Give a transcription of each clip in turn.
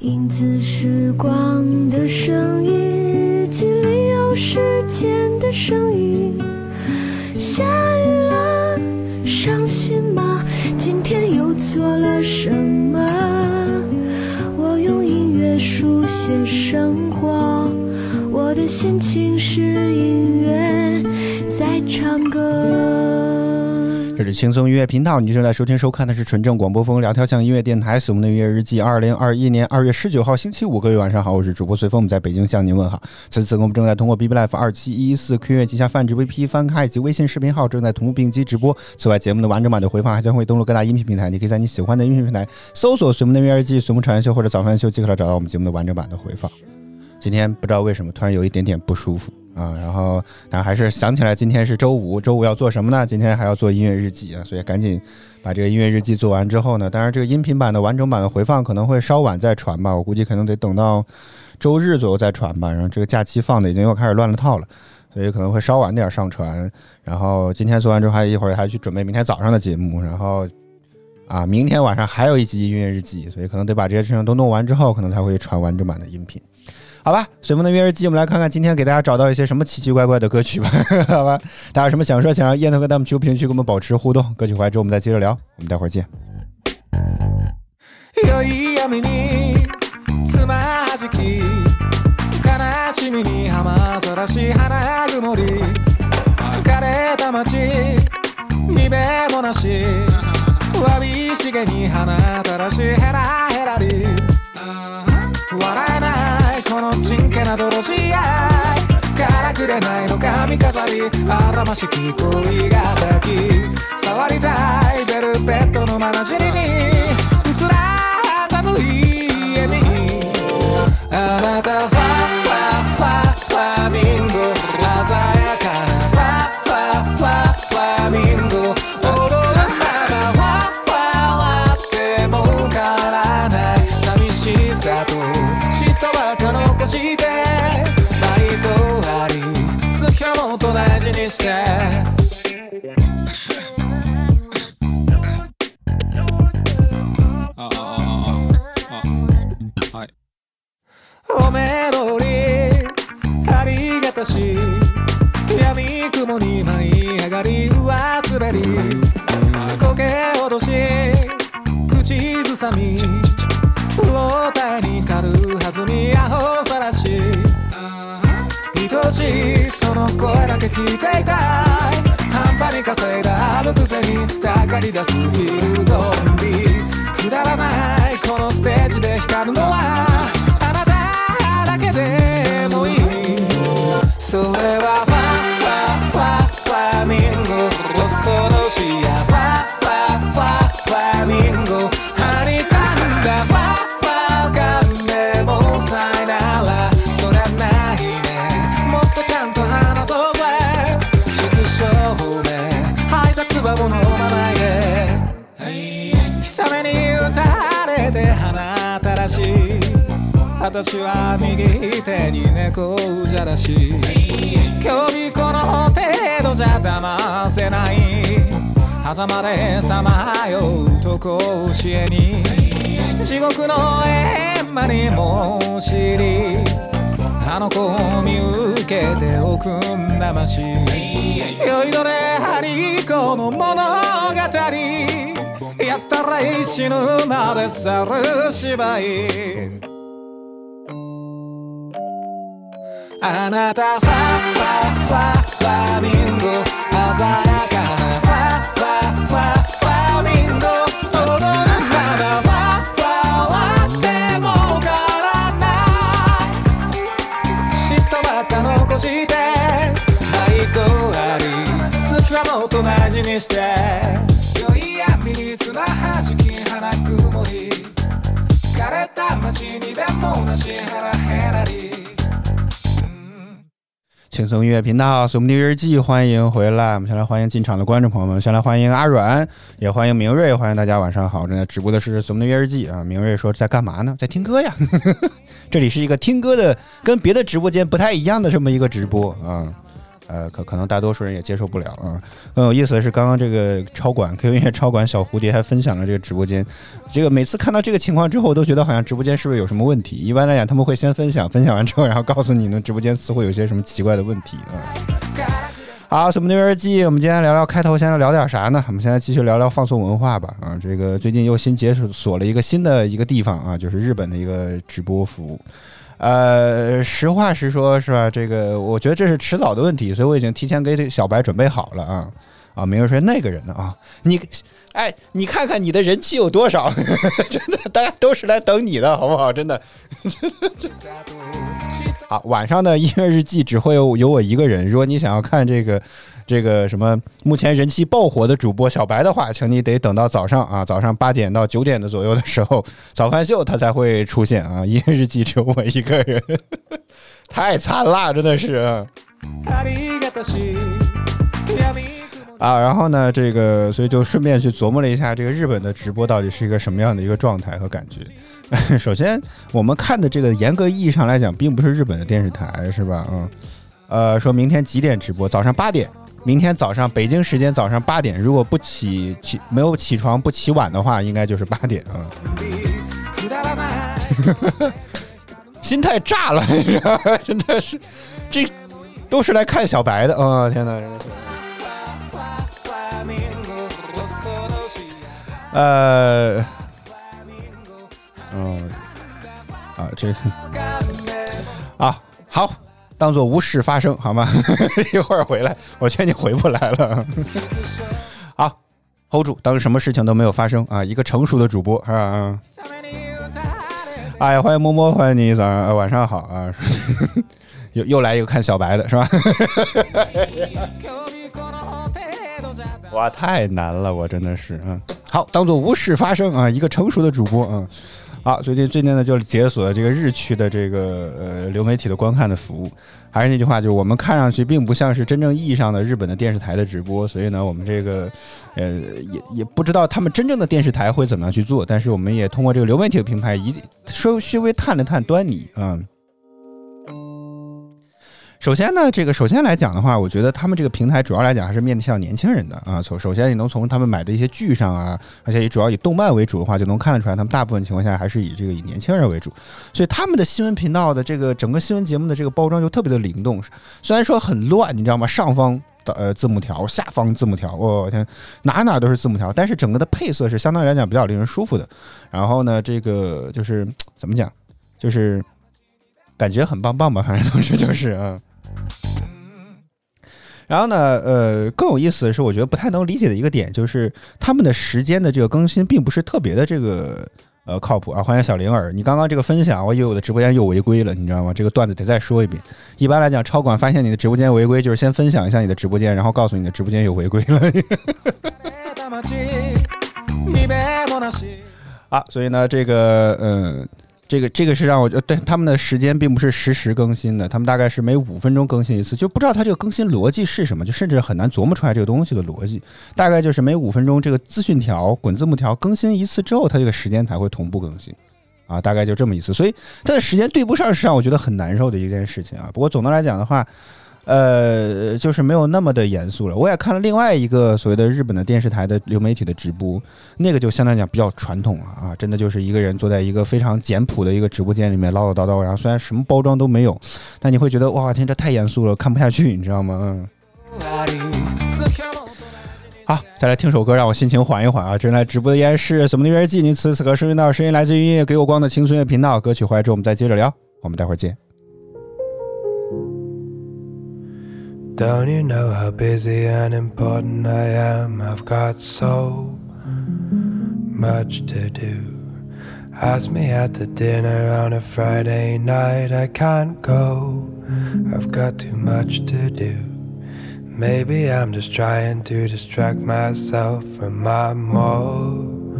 影子时光的声音，日记里有时间的声音。下雨了，伤心吗？今天又做了什么？我用音乐书写生轻松音乐频道，你正在收听收看的是纯正广播风聊天向音乐电台《我们的音乐日记》。二零二一年二月十九号星期五，各位晚上好，我是主播随风，我们在北京向您问好。此次我们正在通过 B B Life 二七一四 Q 音乐旗下泛直 V P 翻开以及微信视频号正在同步并机直播。此外，节目的完整版的回放还将会登录各大音频平台，你可以在你喜欢的音频平台搜索“随风的音乐日记”、“随风长言秀”或者“早饭秀”即可找到我们节目的完整版的回放。今天不知道为什么突然有一点点不舒服。啊，然后但还是想起来今天是周五，周五要做什么呢？今天还要做音乐日记啊，所以赶紧把这个音乐日记做完之后呢，当然这个音频版的完整版的回放可能会稍晚再传吧，我估计可能得等到周日左右再传吧。然后这个假期放的已经又开始乱了套了，所以可能会稍晚点上传。然后今天做完之后，还一会儿还去准备明天早上的节目，然后啊，明天晚上还有一集音乐日记，所以可能得把这些事情都弄完之后，可能才会传完整版的音频。好吧，随风的约日记，我们来看看今天给大家找到一些什么奇奇怪怪的歌曲吧。好吧，大家有什么想说，想让燕头和弹幕区评论区跟我们保持互动。歌曲回来之后，我们再接着聊。我们待会儿见。れないの髪飾り。あらましき恋が抱き。触りたいベルベットのまなじりに。うすら寒い家に。あなた闇雲に舞い上がり上滑り苔脅し口ずさみ老体に軽はずみアホさらし愛しいその声だけ聞いていた半端に稼いだあるくせにたかり出す私は右手に猫じゃらし今日この程度じゃ騙せない。狭間でさまようと甲子園に地獄の閻魔にも知りあの子を見受けておくんなまし酔いどれハリコの物語。やったら死ぬまで去る芝居。あなたファファファファミンゴ鮮やかなファファファファミンゴ踊るならファファはってもわからない嫉妬ばっか残して愛とあり月はもっと大事にして良い闇に綱弾き花曇り枯れた街にでもなし腹減らり轻松音乐频道，随梦的日记，欢迎回来。我们先来欢迎进场的观众朋友们，先来欢迎阿软，也欢迎明瑞，欢迎大家晚上好。正在直播的是随梦的日记啊。明瑞说在干嘛呢？在听歌呀。这里是一个听歌的，跟别的直播间不太一样的这么一个直播啊。呃，可可能大多数人也接受不了啊。更有意思的是，刚刚这个超管 QQ 音乐超管小蝴蝶还分享了这个直播间，这个每次看到这个情况之后，我都觉得好像直播间是不是有什么问题？一般来讲，他们会先分享，分享完之后，然后告诉你呢，直播间似乎有些什么奇怪的问题啊。好，什么牛日记？我们今天聊聊开头，先要聊点啥呢？我们现在继续聊聊放送文化吧。啊，这个最近又新解锁了一个新的一个地方啊，就是日本的一个直播服务。呃，实话实说，是吧？这个我觉得这是迟早的问题，所以我已经提前给小白准备好了啊啊！没有说那个人的啊，你哎，你看看你的人气有多少？真的，大家都是来等你的，好不好？真的。好，晚上的音乐日记只会有有我一个人。如果你想要看这个。这个什么目前人气爆火的主播小白的话，请你得等到早上啊，早上八点到九点的左右的时候，早饭秀他才会出现啊。因为日记只有我一个人，太惨了，真的是啊。啊，然后呢，这个所以就顺便去琢磨了一下，这个日本的直播到底是一个什么样的一个状态和感觉。首先，我们看的这个严格意义上来讲，并不是日本的电视台，是吧？嗯，呃，说明天几点直播？早上八点。明天早上北京时间早上八点，如果不起起没有起床不起晚的话，应该就是八点啊。心态炸了，真的是，这都是来看小白的啊！天哪，真的是。呃，嗯，啊，这啊，好。当做无事发生好吗？一会儿回来，我劝你回不来了。好，hold 住，当什么事情都没有发生啊！一个成熟的主播是吧？哎呀，欢迎摸摸，欢迎你早上晚上好啊！又又来一个看小白的是吧？哇，太难了，我真的是嗯。好，当做无事发生啊！一个成熟的主播啊。好，最近最近呢，就是解锁了这个日区的这个呃流媒体的观看的服务。还是那句话，就是我们看上去并不像是真正意义上的日本的电视台的直播，所以呢，我们这个呃也也不知道他们真正的电视台会怎么样去做。但是我们也通过这个流媒体的平台，一稍稍微探了探端倪啊。首先呢，这个首先来讲的话，我觉得他们这个平台主要来讲还是面向年轻人的啊。从首先你能从他们买的一些剧上啊，而且也主要以动漫为主的话，就能看得出来，他们大部分情况下还是以这个以年轻人为主。所以他们的新闻频道的这个整个新闻节目的这个包装就特别的灵动，虽然说很乱，你知道吗？上方的呃字幕条，下方字幕条，我天，哪哪都是字幕条，但是整个的配色是相对来讲比较令人舒服的。然后呢，这个就是怎么讲，就是感觉很棒棒吧，反正总之就是啊。然后呢，呃，更有意思的是，我觉得不太能理解的一个点，就是他们的时间的这个更新并不是特别的这个呃靠谱啊。欢迎小灵儿，你刚刚这个分享，我以为我的直播间又违规了，你知道吗？这个段子得再说一遍。一般来讲，超管发现你的直播间违规，就是先分享一下你的直播间，然后告诉你的直播间有违规了。啊，所以呢，这个嗯。这个这个是让我对他们的时间并不是实时更新的，他们大概是每五分钟更新一次，就不知道他这个更新逻辑是什么，就甚至很难琢磨出来这个东西的逻辑。大概就是每五分钟这个资讯条、滚字幕条更新一次之后，它这个时间才会同步更新，啊，大概就这么一次。所以它的时间对不上，是让我觉得很难受的一件事情啊。不过总的来讲的话。呃，就是没有那么的严肃了。我也看了另外一个所谓的日本的电视台的流媒体的直播，那个就相对来讲比较传统了啊，真的就是一个人坐在一个非常简朴的一个直播间里面唠唠叨叨，然后虽然什么包装都没有，但你会觉得哇天，这太严肃了，看不下去，你知道吗？嗯。好，再来听首歌，让我心情缓一缓啊！正在直播的依然是怎么的日记？您此时此刻收听到声音来自于音乐给我光的轻松乐频道，歌曲回来之后我们再接着聊，我们待会儿见。Don't you know how busy and important I am? I've got so much to do. Ask me out to dinner on a Friday night, I can't go. I've got too much to do. Maybe I'm just trying to distract myself from my mortality.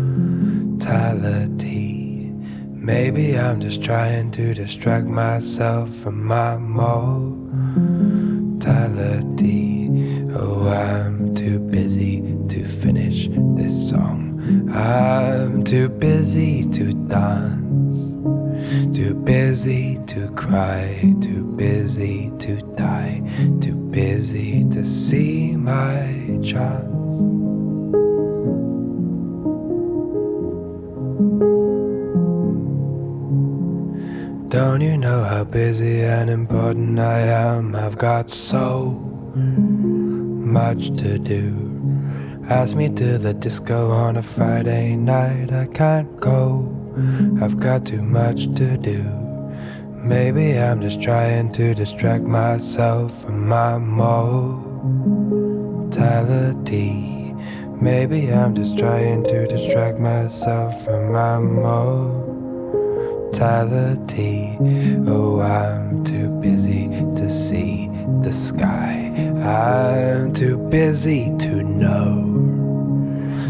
Maybe I'm just trying to distract myself from my mortality mortality. Oh, I'm too busy to finish this song. I'm too busy to dance, too busy to cry, too busy to die, too busy busy to see my chance. Don't you know how busy and important I am? I've got so much to do. Ask me to the disco on a Friday night, I can't go. I've got too much to do. Maybe I'm just trying to distract myself from my mortality. Maybe I'm just trying to distract myself from my mortality. Oh, I'm too busy to see the sky. I'm too busy to know.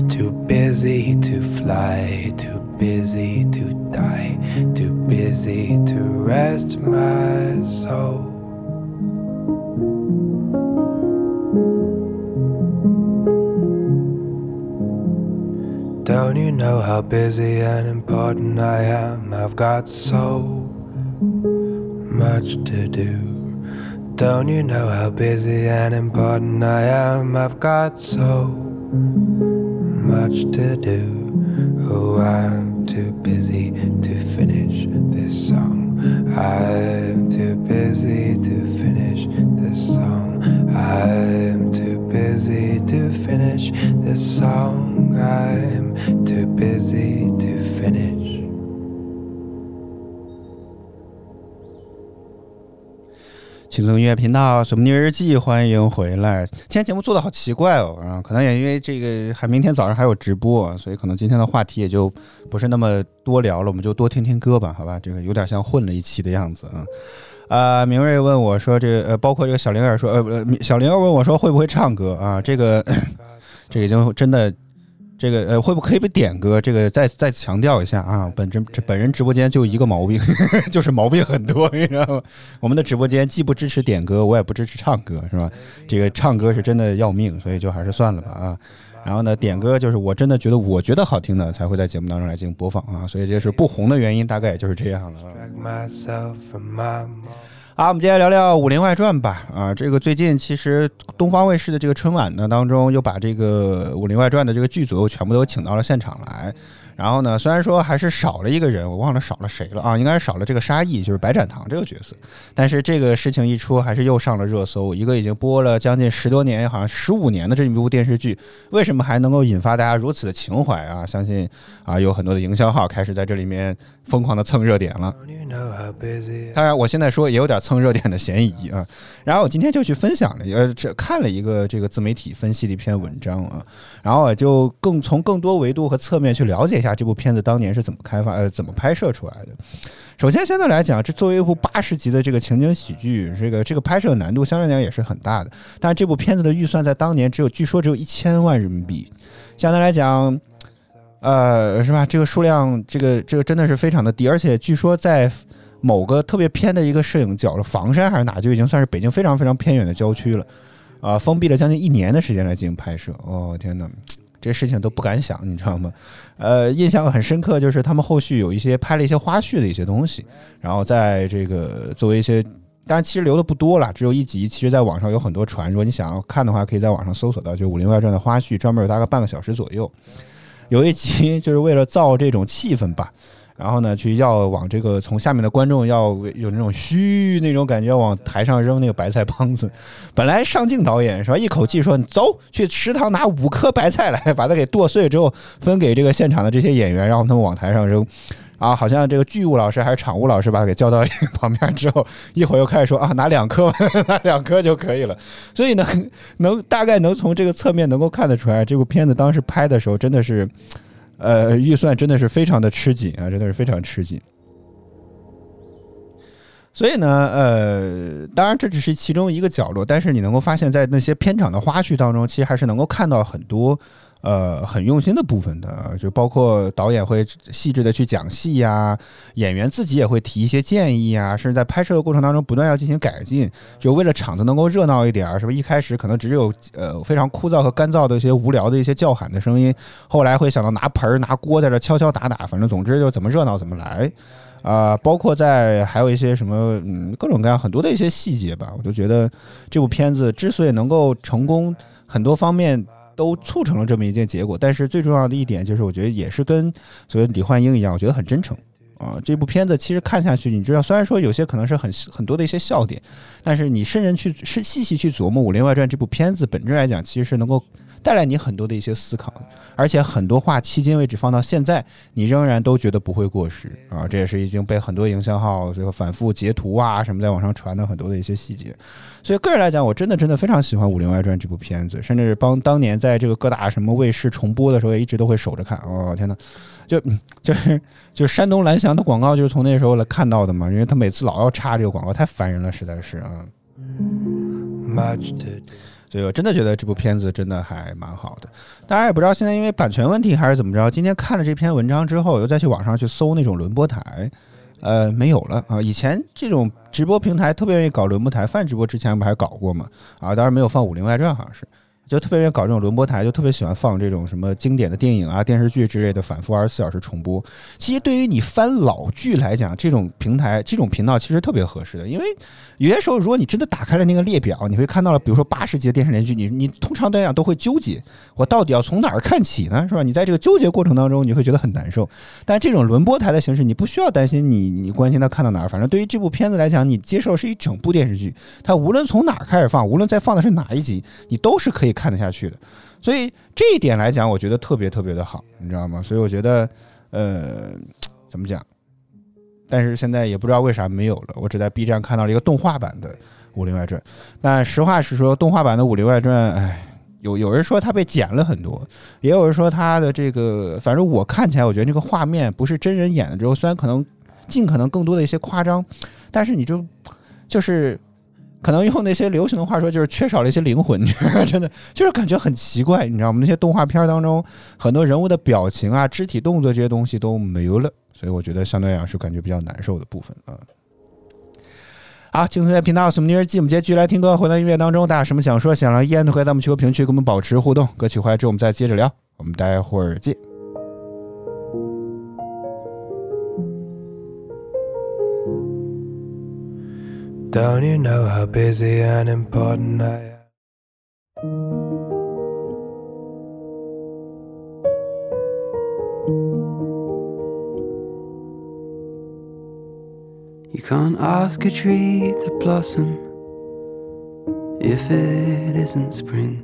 Too busy to fly. Too busy to die. Too busy to rest my soul. Don't you know how busy and important I am? I've got so much to do. Don't you know how busy and important I am? I've got so much to do. Oh, I'm too busy to finish this song. I'm too busy to finish this song. I'm busy to finish this song. I'm too busy to finish. 轻松音乐频道《什么尼日记》，欢迎回来。今天节目做的好奇怪哦，啊，可能也因为这个还明天早上还有直播，所以可能今天的话题也就不是那么多聊了，我们就多听听歌吧，好吧？这个有点像混了一期的样子啊。啊，明瑞问我说：“这个呃，包括这个小灵儿说，呃，呃小灵儿问我说会不会唱歌啊？这个 这个已经真的。”这个呃，会不会可以不点歌？这个再再强调一下啊，本真这本人直播间就一个毛病，就是毛病很多，你知道吗？我们的直播间既不支持点歌，我也不支持唱歌，是吧？这个唱歌是真的要命，所以就还是算了吧啊。然后呢，点歌就是我真的觉得我觉得好听的才会在节目当中来进行播放啊，所以这是不红的原因，大概也就是这样了啊。好，我们接下来聊聊《武林外传》吧。啊，这个最近其实东方卫视的这个春晚呢当中，又把这个《武林外传》的这个剧组又全部都请到了现场来。然后呢，虽然说还是少了一个人，我忘了少了谁了啊，应该是少了这个沙溢，就是白展堂这个角色。但是这个事情一出，还是又上了热搜。一个已经播了将近十多年，好像十五年的这一部电视剧，为什么还能够引发大家如此的情怀啊？相信啊，有很多的营销号开始在这里面疯狂的蹭热点了。当然，我现在说也有点蹭热点的嫌疑啊。然后我今天就去分享了，呃，这看了一个这个自媒体分析的一篇文章啊，然后我就更从更多维度和侧面去了解一下这部片子当年是怎么开发呃怎么拍摄出来的。首先，相对来讲，这作为一部八十集的这个情景喜剧，这个这个拍摄难度相对来讲也是很大的。但是这部片子的预算在当年只有据说只有一千万人民币，相对来讲。呃，是吧？这个数量，这个这个真的是非常的低，而且据说在某个特别偏的一个摄影角了，房山还是哪，就已经算是北京非常非常偏远的郊区了，啊、封闭了将近一年的时间来进行拍摄。哦，天哪，这事情都不敢想，你知道吗？呃，印象很深刻，就是他们后续有一些拍了一些花絮的一些东西，然后在这个作为一些。当然，其实留的不多了，只有一集。其实，在网上有很多传说，你想要看的话，可以在网上搜索到，就《武林外传》的花絮，专门有大概半个小时左右。有一集就是为了造这种气氛吧，然后呢，去要往这个从下面的观众要有那种嘘那种感觉，往台上扔那个白菜帮子。本来上镜导演是吧，一口气说走去食堂拿五颗白菜来，把它给剁碎之后分给这个现场的这些演员，让他们往台上扔。啊，好像这个剧务老师还是场务老师把他给叫到旁边之后，一会儿又开始说啊，拿两颗，拿两颗就可以了。所以呢，能大概能从这个侧面能够看得出来，这部片子当时拍的时候真的是，呃，预算真的是非常的吃紧啊，真的是非常吃紧。所以呢，呃，当然这只是其中一个角落，但是你能够发现，在那些片场的花絮当中，其实还是能够看到很多呃很用心的部分的，就包括导演会细致的去讲戏呀，演员自己也会提一些建议啊，甚至在拍摄的过程当中不断要进行改进，就为了场子能够热闹一点儿，是不是？一开始可能只有呃非常枯燥和干燥的一些无聊的一些叫喊的声音，后来会想到拿盆儿拿锅在这敲敲打打，反正总之就怎么热闹怎么来。啊、包括在还有一些什么，嗯，各种各样很多的一些细节吧，我就觉得这部片子之所以能够成功，很多方面都促成了这么一件结果。但是最重要的一点就是，我觉得也是跟所谓李焕英一样，我觉得很真诚。啊，这部片子其实看下去，你知道，虽然说有些可能是很 很多的一些笑点，但是你深人去是细细去琢磨《武林外传》这部片子本质来讲，其实是能够带来你很多的一些思考，而且很多话迄今为止放到现在，你仍然都觉得不会过时啊！这也是已经被很多营销号这个反复截图啊什么在网上传的很多的一些细节。所以个人来讲，我真的真的非常喜欢《武林外传》这部片子，甚至是帮当年在这个各大什么卫视重播的时候，也一直都会守着看。哦天呐，就 就是就是山东蓝翔的广告，就是从那时候来看到的嘛，因为他每次老要插这个广告，太烦人了，实在是啊。much to do. 所以我真的觉得这部片子真的还蛮好的。大家也不知道现在因为版权问题还是怎么着，今天看了这篇文章之后，又再去网上去搜那种轮播台，呃，没有了啊。以前这种直播平台特别愿意搞轮播台，泛直播之前不还搞过吗？啊，当然没有放《武林外传》，好像是。就特别愿意搞这种轮播台，就特别喜欢放这种什么经典的电影啊、电视剧之类的反复二十四小时重播。其实对于你翻老剧来讲，这种平台、这种频道其实特别合适的，因为有些时候如果你真的打开了那个列表，你会看到了，比如说八十集的电视连续剧，你你通常来讲都会纠结，我到底要从哪儿看起呢？是吧？你在这个纠结过程当中，你会觉得很难受。但这种轮播台的形式，你不需要担心你你关心它看到哪儿，反正对于这部片子来讲，你接受是一整部电视剧，它无论从哪儿开始放，无论在放的是哪一集，你都是可以看得下去的。所以这一点来讲，我觉得特别特别的好，你知道吗？所以我觉得，呃，怎么讲？但是现在也不知道为啥没有了，我只在 B 站看到了一个动画版的《武林外传》。但实话实说，动画版的《武林外传》，哎，有有人说它被剪了很多，也有人说它的这个，反正我看起来，我觉得这个画面不是真人演的之后，虽然可能尽可能更多的一些夸张，但是你就就是可能用那些流行的话说，就是缺少了一些灵魂，真的就是感觉很奇怪，你知道吗？那些动画片当中很多人物的表情啊、肢体动作这些东西都没有了，所以我觉得相对来讲是感觉比较难受的部分啊。好，青春乐频道，我们今日记，我们接继续来听歌，回到音乐当中，大家有什么想说、想聊，依然都可以在我们球评区跟我们保持互动。歌曲回来之后，我们再接着聊，我们待会儿见。Don't you know how busy and important I am? You can't ask a tree to blossom if it isn't spring.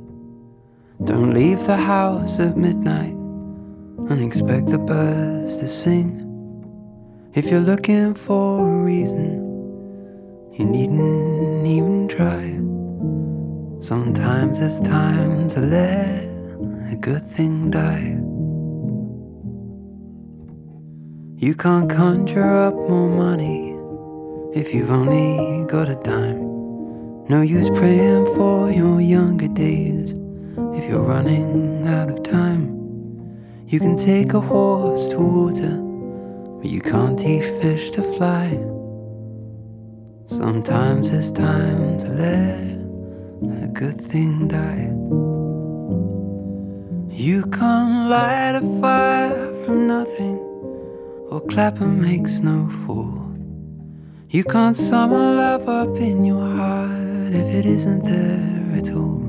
Don't leave the house at midnight and expect the birds to sing. If you're looking for a reason, you needn't even try. Sometimes it's time to let a good thing die. You can't conjure up more money if you've only got a dime. No use praying for your younger days if you're running out of time. You can take a horse to water, but you can't teach fish to fly. Sometimes it's time to let a good thing die. You can't light a fire from nothing, or clap and make snow fall. You can't summon love up in your heart if it isn't there at all.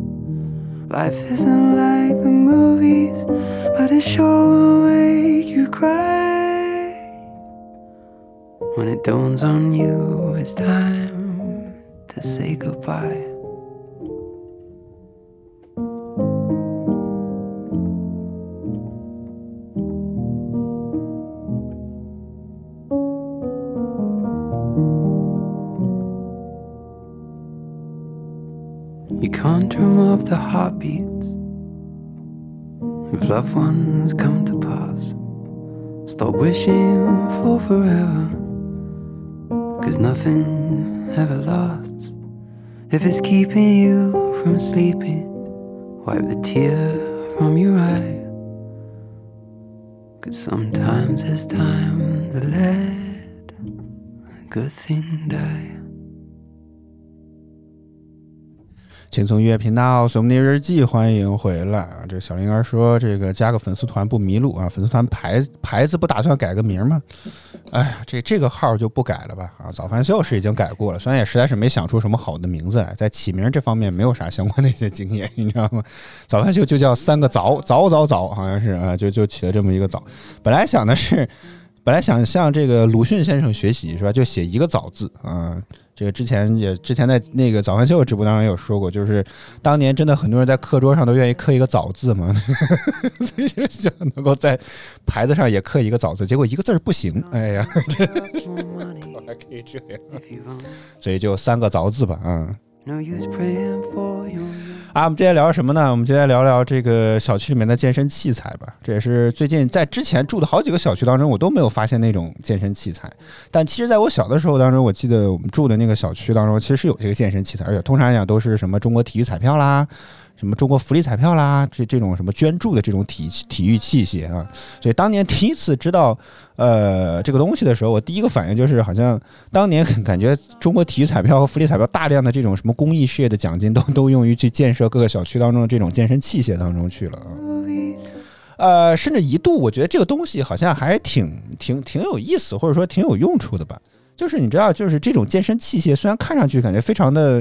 Life isn't like the movies, but it sure will make you cry. When it dawns on you, it's time to say goodbye. You can't up the heartbeats if loved ones come to pass. Stop wishing for forever, cause nothing ever lasts. If it's keeping you from sleeping, wipe the tear from your eye. Cause sometimes it's time to let a good thing die. 轻松音乐频道《索姆尼日记》，欢迎回来啊！这小灵儿说，这个加个粉丝团不迷路啊，粉丝团牌牌子不打算改个名吗？哎呀，这这个号就不改了吧啊！早饭秀是已经改过了，虽然也实在是没想出什么好的名字来，在起名这方面没有啥相关的一些经验，你知道吗？早饭秀就叫三个早早早早，好像是啊，就就起了这么一个早。本来想的是，本来想向这个鲁迅先生学习是吧？就写一个早字啊。这个之前也之前在那个早饭秀直播当中也有说过，就是当年真的很多人在课桌上都愿意刻一个早字嘛，所以就想能够在牌子上也刻一个早字，结果一个字儿不行，哎呀，这还 可以这样。所以就三个早字吧，啊、no 啊，我们今天聊什么呢？我们今天聊聊这个小区里面的健身器材吧。这也是最近在之前住的好几个小区当中，我都没有发现那种健身器材。但其实在我小的时候当中，我记得我们住的那个小区当中，其实是有这个健身器材，而且通常来讲都是什么中国体育彩票啦。什么中国福利彩票啦，这这种什么捐助的这种体体育器械啊，所以当年第一次知道呃这个东西的时候，我第一个反应就是好像当年感觉中国体育彩票和福利彩票大量的这种什么公益事业的奖金都都用于去建设各个小区当中的这种健身器械当中去了啊。呃，甚至一度我觉得这个东西好像还挺挺挺有意思，或者说挺有用处的吧。就是你知道，就是这种健身器械，虽然看上去感觉非常的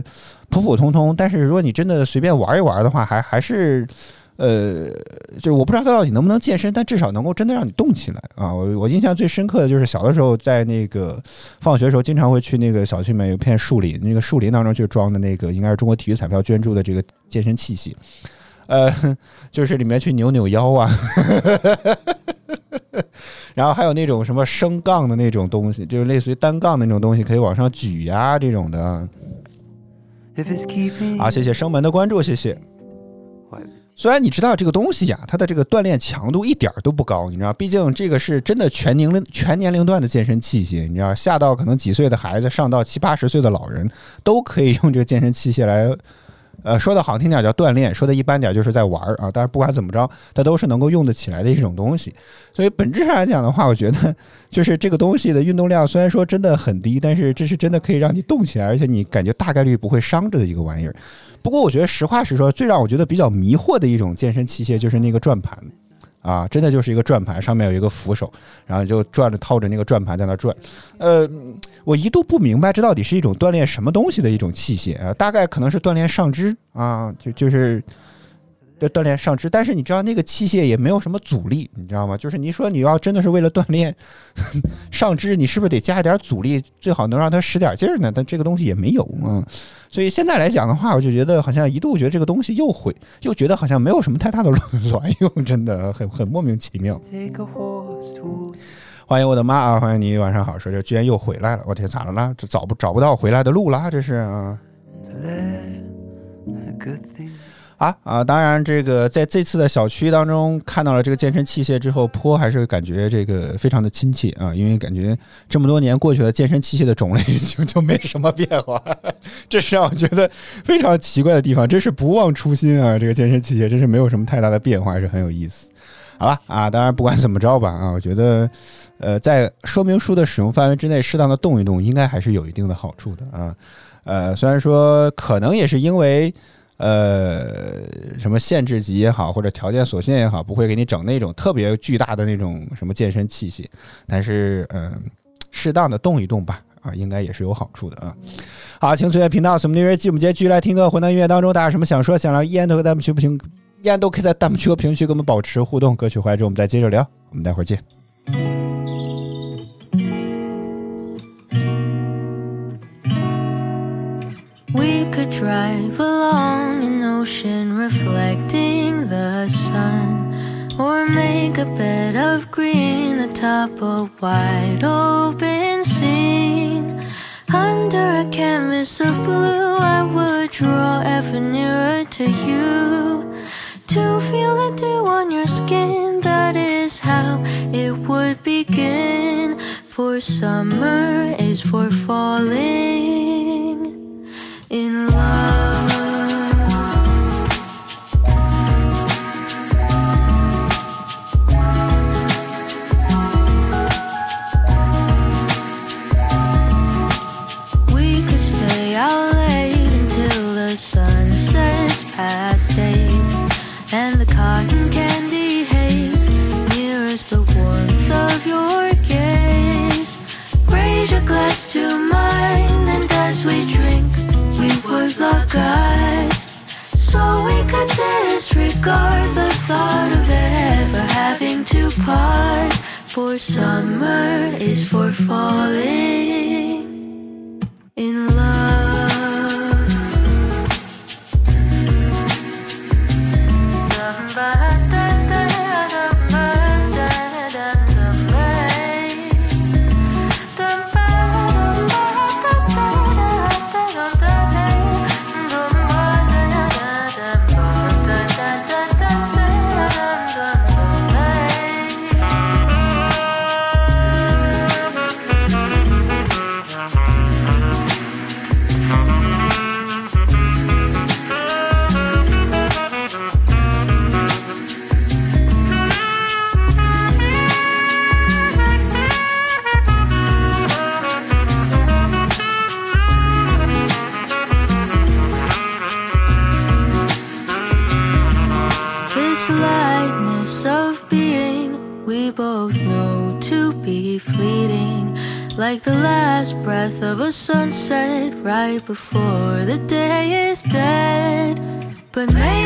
普普通通，但是如果你真的随便玩一玩的话，还还是，呃，就是我不知道它到底能不能健身，但至少能够真的让你动起来啊！我我印象最深刻的就是小的时候在那个放学的时候，经常会去那个小区里面有片树林，那个树林当中就装的那个应该是中国体育彩票捐助的这个健身器械，呃，就是里面去扭扭腰啊。然后还有那种什么升杠的那种东西，就是类似于单杠的那种东西，可以往上举呀、这种的啊。谢谢生门的关注，谢谢。虽然你知道这个东西呀，它的这个锻炼强度一点儿都不高，你知道，毕竟这个是真的全年龄全年龄段的健身器械，你知道，下到可能几岁的孩子，上到七八十岁的老人，都可以用这个健身器械来。呃，说的好听点叫锻炼，说的一般点就是在玩儿啊。但是不管怎么着，它都是能够用得起来的一种东西。所以本质上来讲的话，我觉得就是这个东西的运动量虽然说真的很低，但是这是真的可以让你动起来，而且你感觉大概率不会伤着的一个玩意儿。不过我觉得实话实说，最让我觉得比较迷惑的一种健身器械就是那个转盘。啊，真的就是一个转盘，上面有一个扶手，然后就转着套着那个转盘在那转。呃，我一度不明白这到底是一种锻炼什么东西的一种器械啊，大概可能是锻炼上肢啊，就就是就锻炼上肢。但是你知道那个器械也没有什么阻力，你知道吗？就是你说你要真的是为了锻炼 上肢，你是不是得加一点阻力，最好能让它使点劲儿呢？但这个东西也没有嗯。所以现在来讲的话，我就觉得好像一度觉得这个东西又毁，又觉得好像没有什么太大的 卵用，真的很很莫名其妙。欢迎我的妈啊！欢迎你，晚上好。说这居然又回来了，我天，咋了啦？这找不找不到回来的路啦？这是啊啊啊！当然，这个在这次的小区当中看到了这个健身器械之后，坡还是感觉这个非常的亲切啊，因为感觉这么多年过去了，健身器械的种类 就就没什么变化，这是让我觉得非常奇怪的地方。真是不忘初心啊！这个健身器械真是没有什么太大的变化，还是很有意思。好吧啊，当然不管怎么着吧啊，我觉得呃，在说明书的使用范围之内，适当的动一动，应该还是有一定的好处的啊。呃，虽然说可能也是因为呃什么限制级也好，或者条件所限也好，不会给你整那种特别巨大的那种什么健身器械，但是嗯、适当的动一动吧。啊，应该也是有好处的。啊。好，请随乐频道，什么音乐季，我们今天继续来听歌。混蛋音乐当中，大家有什么想说、想聊，依然都在弹幕区不行，依然都可以在弹幕区和评论区跟我们保持互动。歌曲回来之后，我们再接着聊。我们待会儿见。Could drive along an ocean reflecting the sun, or make a bed of green atop a wide open scene. Under a canvas of blue, I would draw ever nearer to you. To feel the dew on your skin, that is how it would begin. For summer is for falling in love. Lock eyes. So we could disregard the thought of ever having to part. For summer is for falling in love. Right before the day is dead. But maybe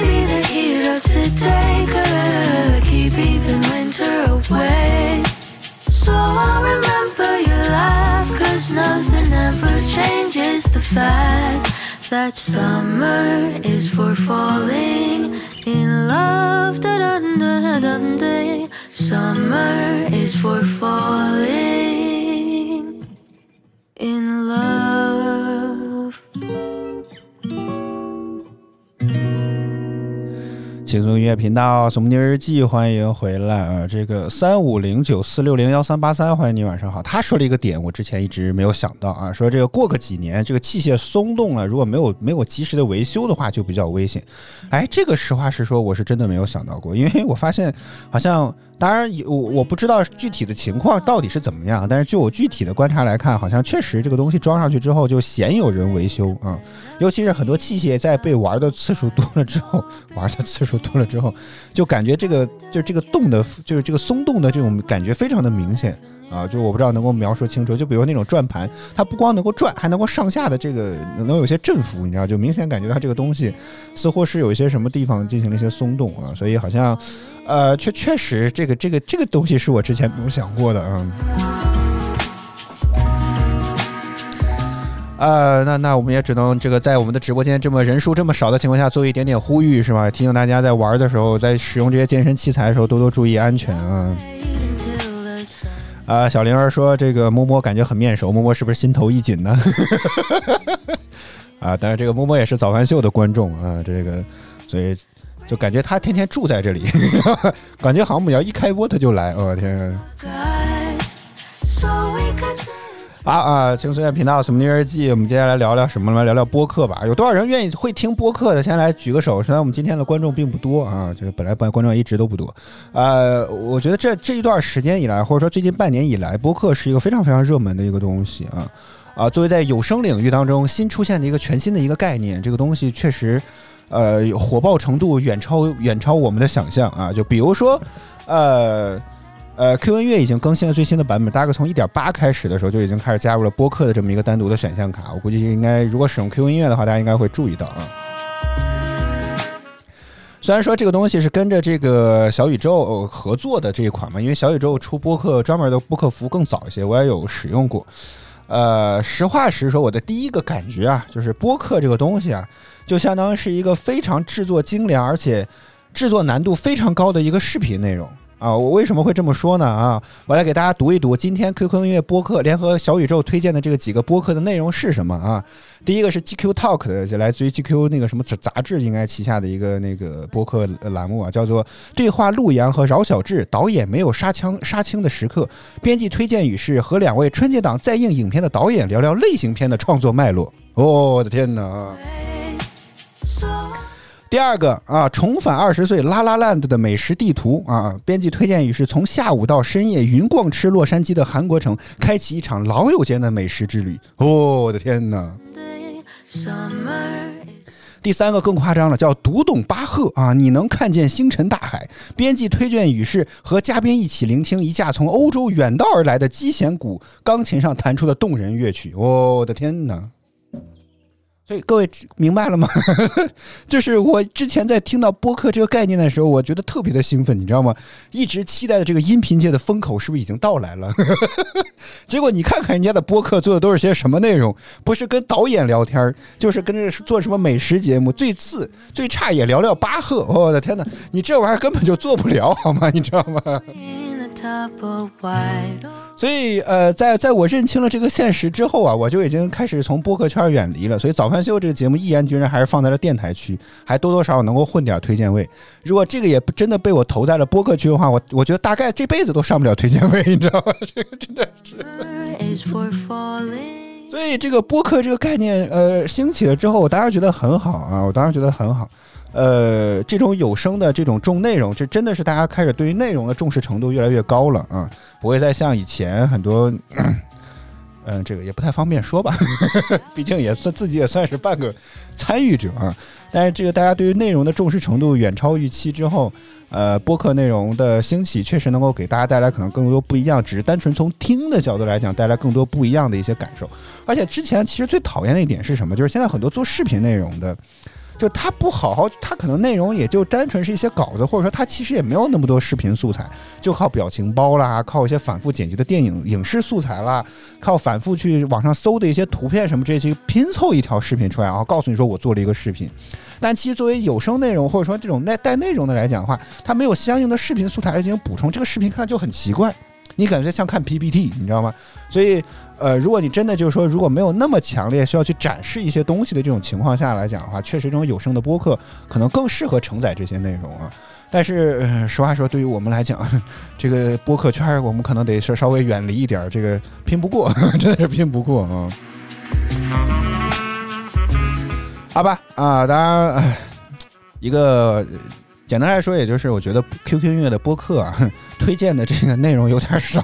频道《索姆尼日记》，欢迎回来啊！这个三五零九四六零幺三八三，欢迎你，晚上好。他说了一个点，我之前一直没有想到啊，说这个过个几年，这个器械松动了，如果没有没有及时的维修的话，就比较危险。哎，这个实话实说，我是真的没有想到过，因为我发现好像。当然，我我不知道具体的情况到底是怎么样，但是就我具体的观察来看，好像确实这个东西装上去之后就鲜有人维修啊、尤其是很多器械在被玩的次数多了之后，玩的次数多了之后，就感觉这个就这个动的，就是这个松动的这种感觉非常的明显啊，就我不知道能够描述清楚，就比如那种转盘，它不光能够转，还能够上下的这个能有些振幅，你知道，就明显感觉它这个东西似乎是有一些什么地方进行了一些松动啊，所以好像。呃，确确实，这个这个这个东西是我之前没有想过的啊。呃，那那我们也只能这个在我们的直播间这么人数这么少的情况下做一点点呼吁是吧？提醒大家在玩的时候，在使用这些健身器材的时候多多注意安全啊。啊，小灵儿说这个摸摸感觉很面熟，摸摸是不是心头一紧呢？啊，当然这个摸摸也是早饭秀的观众啊，这个所以就感觉他天天住在这里，感觉航母要一开播他就来，我、天啊！啊！轻松点频道《什么尼日记》，我们接下来聊聊什么？来聊聊播客吧。有多少人愿意会听播客的？先来举个手。虽然我们今天的观众并不多啊，这个本来观观众一直都不多。呃，我觉得这这一段时间以来，或者说最近半年以来，播客是一个非常非常热门的一个东西啊啊！作为在有声领域当中新出现的一个全新的一个概念，这个东西确实，呃，火爆程度远超远超我们的想象啊！就比如说，呃。呃，Q 音乐已经更新了最新的版本，大概从1.8开始的时候就已经开始加入了播客的这么一个单独的选项卡。我估计应该，如果使用 Q 音乐的话，大家应该会注意到啊。虽然说这个东西是跟着这个小宇宙合作的这一款嘛，因为小宇宙出播客专门的播客服务更早一些，我也有使用过。呃，实话实说，我的第一个感觉啊，就是播客这个东西啊，就相当于是一个非常制作精良，而且制作难度非常高的一个视频内容。啊，我为什么会这么说呢？啊，我来给大家读一读今天 QQ 音乐播客联合小宇宙推荐的这个几个播客的内容是什么啊？第一个是 GQ Talk 的，就来自于 GQ 那个什么杂志应该旗下的一个那个播客栏目啊，叫做“对话陆阳和饶晓志导演没有杀枪杀青的时刻”，编辑推荐语是和两位春节档在映影片的导演聊聊类型片的创作脉络。哦，我的天哪！第二个啊，重返二十岁拉拉 land 的美食地图啊，编辑推荐语是从下午到深夜云逛吃洛杉矶的韩国城，开启一场老友间的美食之旅。哦，我的天哪！第三个更夸张了，叫读懂巴赫啊，你能看见星辰大海。编辑推荐语是和嘉宾一起聆听一架从欧洲远道而来的击弦鼓钢琴上弹出的动人乐曲。我的天哪！各位明白了吗？就是我之前在听到播客这个概念的时候，我觉得特别的兴奋，你知道吗？一直期待的这个音频界的风口是不是已经到来了？结果你看看人家的播客做的都是些什么内容？不是跟导演聊天，就是跟着做什么美食节目，最次最差也聊聊巴赫。我的天哪，你这玩意儿根本就做不了，好吗？你知道吗？所以，呃，在在我认清了这个现实之后啊，我就已经开始从播客圈远离了。所以，早饭秀这个节目毅然决然还是放在了电台区，还多多少少能够混点推荐位。如果这个也真的被我投在了播客区的话，我我觉得大概这辈子都上不了推荐位，你知道吗？这个真的。falling. 所以，这个播客这个概念，呃，兴起了之后，我当然觉得很好啊，我当然觉得很好。呃，这种有声的这种重内容，这真的是大家开始对于内容的重视程度越来越高了啊，不会再像以前很多，嗯、这个也不太方便说吧，毕竟也算自己也算是半个参与者啊。但是这个大家对于内容的重视程度远超预期之后，呃，播客内容的兴起确实能够给大家带来可能更多不一样，只是单纯从听的角度来讲，带来更多不一样的一些感受。而且之前其实最讨厌的一点是什么？就是现在很多做视频内容的。就他不好好，他可能内容也就单纯是一些稿子，或者说他其实也没有那么多视频素材，就靠表情包啦，靠一些反复剪辑的电影影视素材啦，靠反复去网上搜的一些图片什么这些拼凑一条视频出来，然后告诉你说我做了一个视频。但其实作为有声内容或者说这种带带内容的来讲的话，它没有相应的视频素材来进行补充，这个视频看就很奇怪，你感觉像看 PPT，你知道吗？所以，呃，如果你真的就是说，如果没有那么强烈需要去展示一些东西的这种情况下来讲的话，确实这种有声的播客可能更适合承载这些内容啊。但是、实话说，对于我们来讲，这个播客圈我们可能得是稍微远离一点，这个拼不过，真的是拼不过啊。好吧，啊，当然，一个简单来说，也就是我觉得 QQ 音乐的播客啊，推荐的这个内容有点少。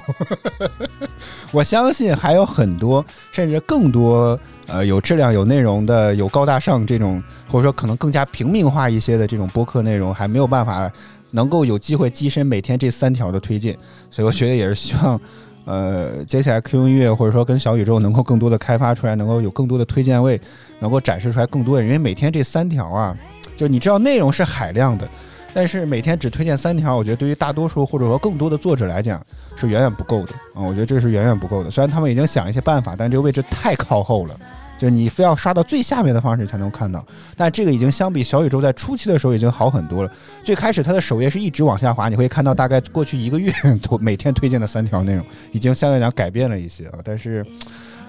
我相信还有很多，甚至更多，呃，有质量、有内容的、有高大上这种，或者说可能更加平民化一些的这种播客内容，还没有办法能够有机会跻身每天这三条的推荐。所以我觉得也是希望，呃，接下来 QQ 音乐或者说跟小宇宙能够更多的开发出来，能够有更多的推荐位，能够展示出来更多的人。因为每天这三条啊，就你知道内容是海量的。但是每天只推荐三条，我觉得对于大多数或者说更多的作者来讲是远远不够的啊、我觉得这是远远不够的。虽然他们已经想一些办法，但这个位置太靠后了，就是你非要刷到最下面的方式才能看到。但这个已经相比小宇宙在初期的时候已经好很多了。最开始它的首页是一直往下滑，你会看到大概过去一个月都每天推荐的三条内容，已经相对来讲改变了一些啊。但是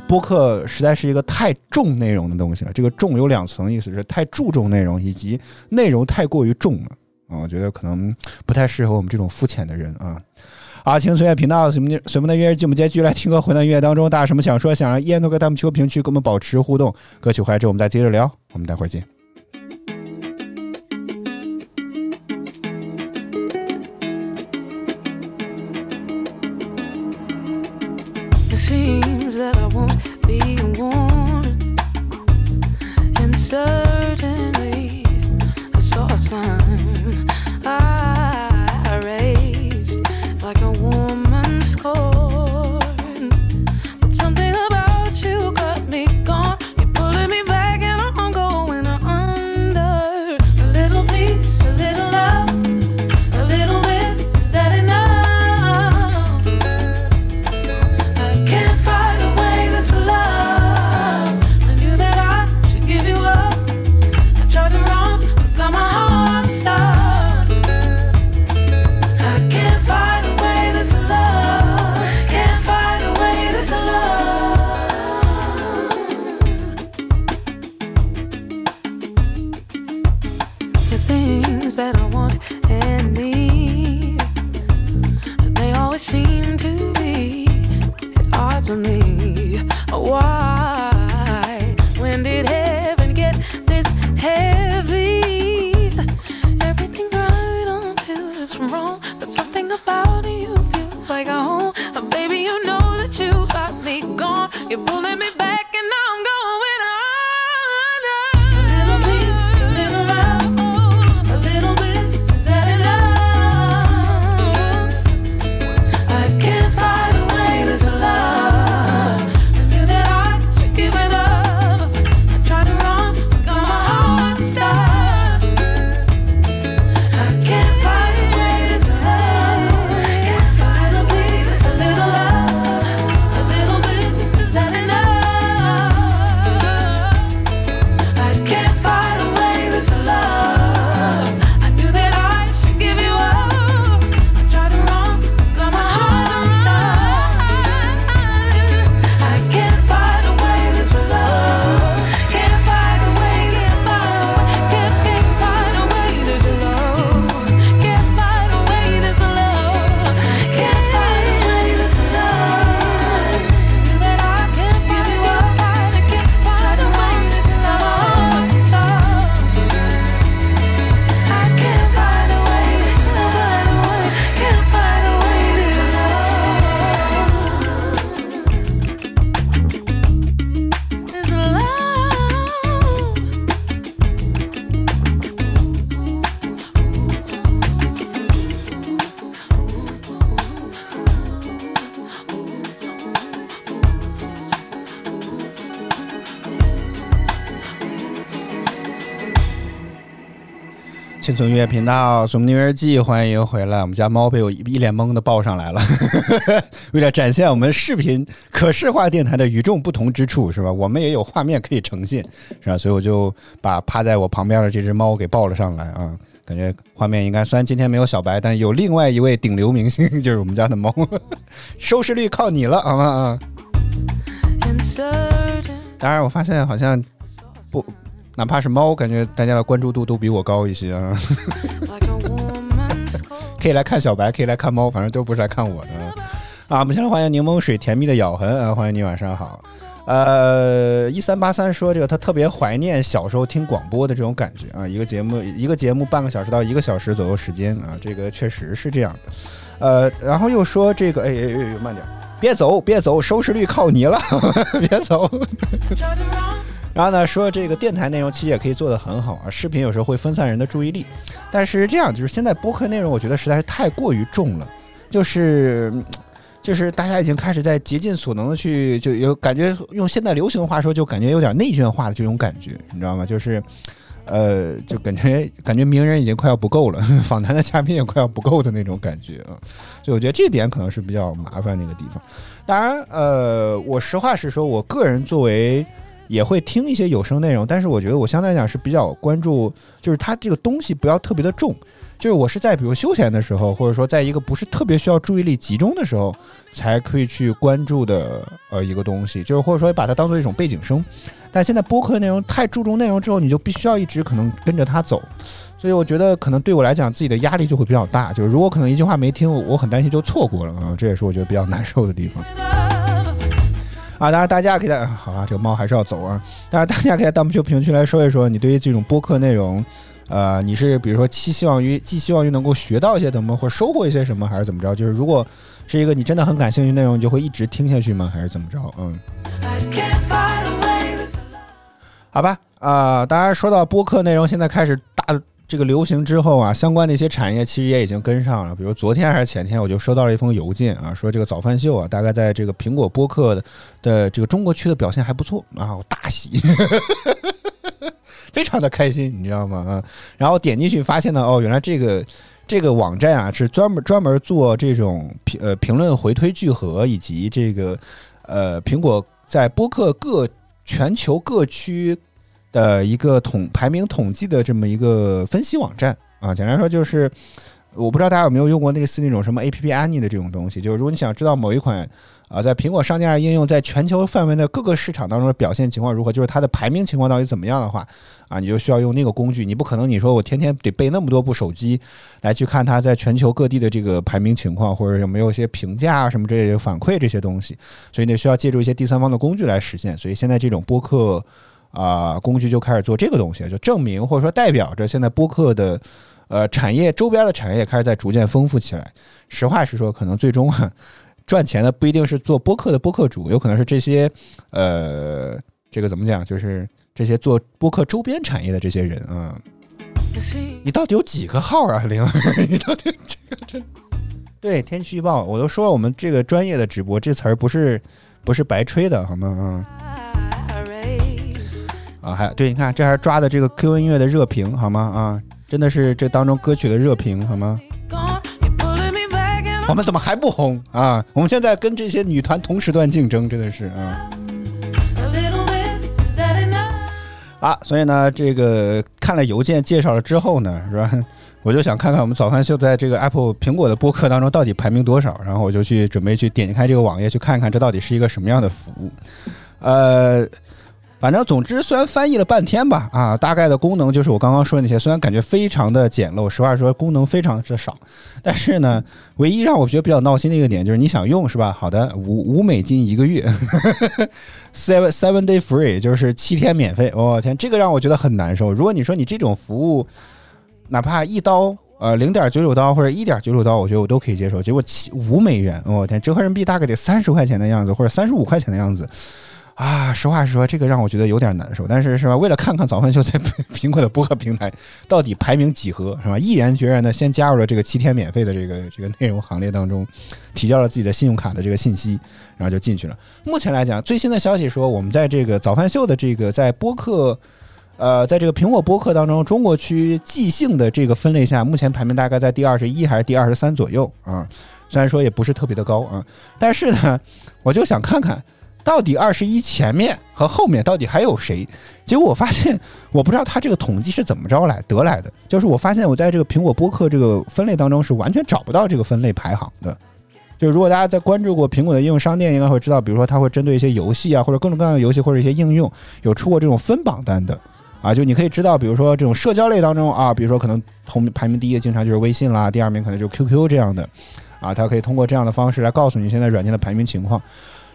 播客实在是一个太重内容的东西了，这个重有两层意思，是太注重内容，以及内容太过于重了。啊，我觉得可能不太适合我们这种肤浅的人啊。好，请随乐频道什么的什么的音乐进，我们接续来听歌。回到音乐当中，大家什么想说，想让烟都搁弹幕求评区跟我们保持互动。歌曲回来之后，我们再接着聊。我们待会儿见。seem to be at odds with me. 青春音乐频道《什么音乐日记》，欢迎回来。我们家猫被我一一脸懵的抱上来了，为了展现我们视频可视化电台的与众不同之处，是吧？我们也有画面可以呈现，是吧？所以我就把趴在我旁边的这只猫给抱了上来啊。感觉画面应该，虽然今天没有小白，但有另外一位顶流明星，就是我们家的猫。收视率靠你了，好吗？啊！当然，我发现好像不，哪怕是猫，感觉大家的关注度都比我高一些啊。可以来看小白，可以来看猫，反正都不是来看我的啊。我们先来欢迎柠檬水甜蜜的咬痕啊，欢迎你，晚上好。呃，一三八三说这个他特别怀念小时候听广播的这种感觉啊，一个节目一个节目半个小时到一个小时左右时间啊，这个确实是这样的。呃，然后又说这个，哎哎哎，慢点，别走别走，收视率靠你了，别走。然后呢，说这个电台内容其实也可以做得很好啊，视频有时候会分散人的注意力，但是这样就是现在播客内容，我觉得实在是太过于重了，就是就是大家已经开始在竭尽所能的去，就有感觉用现在流行的话说，就感觉有点内卷化的这种感觉，你知道吗？就是。呃，就感觉感觉名人已经快要不够了，访谈的嘉宾也快要不够的那种感觉啊，所以我觉得这点可能是比较麻烦的一个地方。当然，呃，我实话实说，我个人作为也会听一些有声内容，但是我觉得我相对来讲是比较关注，就是它这个东西不要特别的重，就是我是在比如休闲的时候，或者说在一个不是特别需要注意力集中的时候，才可以去关注的呃一个东西，就是或者说把它当做一种背景声。但现在播客内容太注重内容之后，你就必须要一直可能跟着它走，所以我觉得可能对我来讲自己的压力就会比较大，就是如果可能一句话没听，我很担心就错过了啊，这也是我觉得比较难受的地方。啊，当然大家可以在好了，这个猫还是要走啊。当然大家可以在弹幕区评论区来说一说，你对于这种播客内容，呃，你是比如说寄希望于寄希望于能够学到一些什么，或者收获一些什么，还是怎么着？就是如果是一个你真的很感兴趣内容，你就会一直听下去吗？还是怎么着？嗯。好吧，啊、当然说到播客内容现在开始大这个流行之后啊，相关的一些产业其实也已经跟上了。比如昨天还是前天，我就收到了一封邮件啊，说这个早饭秀啊，大概在这个苹果播客的的这个中国区的表现还不错啊，我大喜。非常的开心，你知道吗？啊，然后点进去发现呢，哦，原来这个这个网站啊是专门专门做这种评呃评论回推聚合以及这个呃苹果在播客各全球各区的一个统排名统计的这么一个分析网站啊。简单说就是，我不知道大家有没有用过类似那种什么 APP a n y 的这种东西，就是如果你想知道某一款啊在苹果商家的应用在全球范围的各个市场当中的表现情况如何，就是它的排名情况到底怎么样的话啊，你就需要用那个工具。你不可能你说我天天得备那么多部手机来去看它在全球各地的这个排名情况，或者有没有一些评价啊什么之类的反馈这些东西，所以你需要借助一些第三方的工具来实现。所以现在这种播客。啊、工具就开始做这个东西，就证明或者说代表着现在播客的呃产业周边的产业开始在逐渐丰富起来。实话实说，可能最终赚钱的不一定是做播客的播客主，有可能是这些呃这个怎么讲，就是这些做播客周边产业的这些人啊。你到底有几个号啊，灵儿？你到底这个真对天气预报，我都说了我们这个专业的直播这词儿不是不是白吹的，好吗？啊。啊，还对，你看这还是抓的这个 QQ 音乐的热评，好吗？啊，真的是这当中歌曲的热评，好吗？我们怎么还不红啊？我们现在跟这些女团同时段竞争，真的是啊啊！所以呢，这个看了邮件介绍了之后呢，是吧？我就想看看我们早饭秀在这个 Apple 苹果的播客当中到底排名多少，然后我就去准备去点开这个网页去看看这到底是一个什么样的服务，呃。反正总之，虽然翻译了半天吧，啊，大概的功能就是我刚刚说的那些，虽然感觉非常的简陋，实话说功能非常之少，但是呢，唯一让我觉得比较闹心的一个点就是你想用是吧？好的，五五美金一个月，seven seven day free 就是七天免费。我、天，这个让我觉得很难受。如果你说你这种服务，哪怕一刀。呃，零点九九刀或者一点九九刀，我觉得我都可以接受。结果七五美元，我、天，折合人民币大概得三十块钱的样子，或者三十五块钱的样子。啊，实话实说，这个让我觉得有点难受。但是是吧，为了看看早饭秀在 苹果的播客平台到底排名几何，是吧？毅然决然的先加入了这个七天免费的这个这个内容行列当中，提交了自己的信用卡的这个信息，然后就进去了。目前来讲，最新的消息说，我们在这个早饭秀的这个在播客。呃，在这个苹果播客当中，中国区即兴的这个分类下，目前排名大概在第二十一还是第二十三左右啊。虽然说也不是特别的高啊，但是呢，我就想看看到底二十一前面和后面到底还有谁。结果我发现，我不知道他这个统计是怎么着来得来的，就是我发现我在这个苹果播客这个分类当中是完全找不到这个分类排行的。就如果大家在关注过苹果的应用商店，应该会知道，比如说它会针对一些游戏啊，或者各种各样的游戏或者一些应用，有出过这种分榜单的啊。就你可以知道，比如说这种社交类当中啊，比如说可能同排名第一的经常就是微信啦，第二名可能就是 QQ 这样的啊，它可以通过这样的方式来告诉你现在软件的排名情况。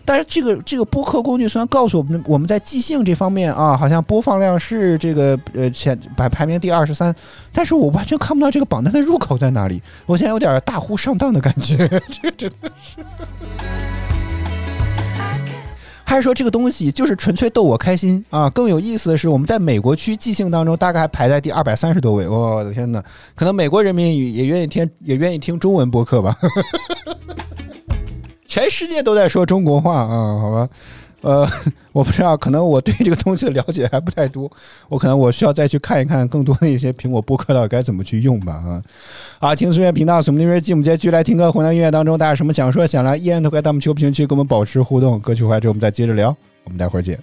但是这个这个播客工具虽然告诉我们我们在即兴这方面啊，好像播放量是这个呃前排排名第二十三，但是我完全看不到这个榜单的入口在哪里，我现在有点大呼上当的感觉，这真的是。还是说这个东西就是纯粹逗我开心啊？更有意思的是，我们在美国区即兴当中大概排在第二百三十多位，我的天呐，可能美国人民也愿意听也愿意听中文播客吧。全世界都在说中国话啊，好吧，呃，我不知道，可能我对这个东西的了解还不太多，我可能我需要再去看一看更多的一些苹果播客到底该怎么去用吧啊。好，轻松音乐频道，我们那边节目接续来听歌，湖南音乐当中，大家有什么想说想来，依然都可以在我们球评区跟我们保持互动，歌曲回来之后我们再接着聊，我们待会儿见。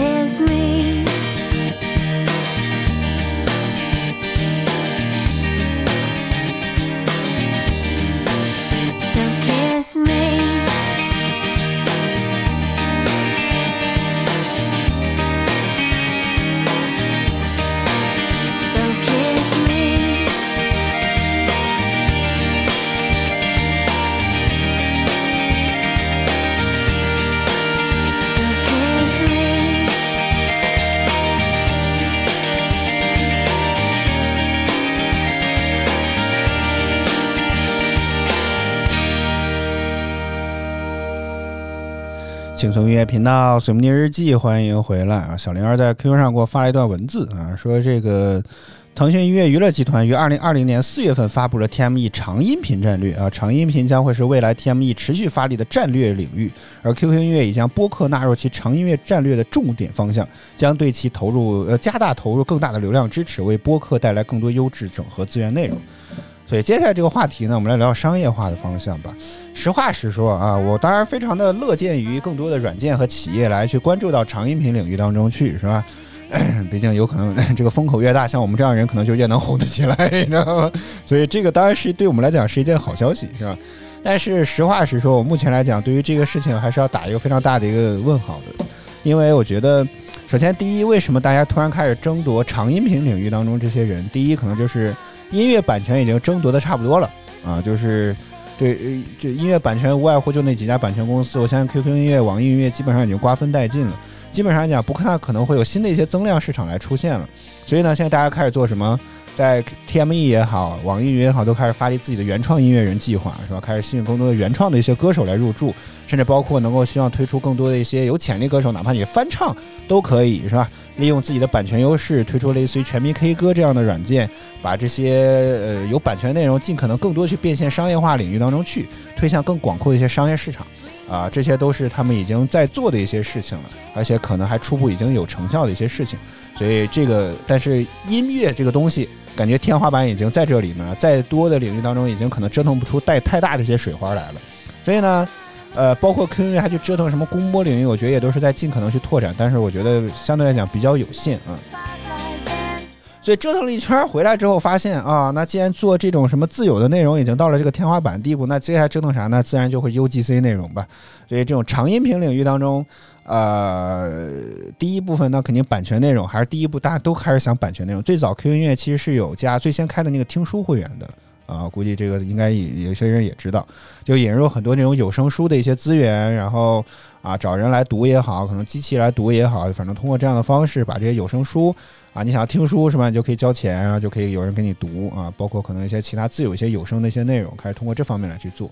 Me. So kiss me. 轻松音乐频道》水木年日记，欢迎回来啊！小灵儿在 QQ 上给我发了一段文字啊，说这个腾讯音乐娱乐集团于二零二零年四月份发布了 TME 长音频战略啊，长音频将会是未来 TME 持续发力的战略领域，而 QQ 音乐已将播客纳入其长音乐战略的重点方向，将对其投入呃加大投入更大的流量支持，为播客带来更多优质整合资源内容。所以接下来这个话题呢，我们来聊商业化的方向吧。实话实说啊，我当然非常的乐见于更多的软件和企业来去关注到长音频领域当中去，是吧？毕竟有可能 这个风口越大，像我们这样人可能就越能红得起来，你知道吗？所以这个当然是对我们来讲是一件好消息，是吧？但是实话实说，我目前来讲，对于这个事情还是要打一个非常大的一个问号的，因为我觉得，首先第一，为什么大家突然开始争夺长音频领域当中这些人？第一，可能就是音乐版权已经争夺的差不多了啊，就是对，呃就音乐版权无外乎就那几家版权公司，我相信 QQ 音乐、网易音乐基本上已经瓜分殆尽了。基本上讲，不太可能会有新的一些增量市场来出现了。所以呢，现在大家开始做什么？在 TME 也好，网易云也好，都开始发力自己的原创音乐人计划，是吧？开始吸引更多的原创的一些歌手来入驻，甚至包括能够希望推出更多的一些有潜力歌手，哪怕你翻唱都可以，是吧？利用自己的版权优势，推出类似于全民 K 歌这样的软件，把这些呃有版权内容尽可能更多去变现商业化领域当中去，推向更广阔的一些商业市场。啊，这些都是他们已经在做的一些事情了，而且可能还初步已经有成效的一些事情。所以这个，但是音乐这个东西，感觉天花板已经在这里呢，再多的领域当中，已经可能折腾不出带太大的一些水花来了。所以呢，呃，包括 QQ 音乐还去折腾什么公播领域，我觉得也都是在尽可能去拓展，但是我觉得相对来讲比较有限啊。所以折腾了一圈回来之后，发现啊，那既然做这种什么自有的内容已经到了这个天花板地步，那接下来折腾啥呢？自然就会 UGC 内容吧。所以这种长音频领域当中，呃，第一部分呢肯定版权内容还是第一步，大家都开始想版权内容。最早 QQ 音乐其实是有加最先开的那个听书会员的啊，估计这个应该也有些人也知道，就引入很多那种有声书的一些资源，然后啊找人来读也好，可能机器来读也好，反正通过这样的方式把这些有声书。啊，你想要听书是吧？你就可以交钱啊，就可以有人给你读啊，包括可能一些其他自有一些有声的一些内容，开始通过这方面来去做。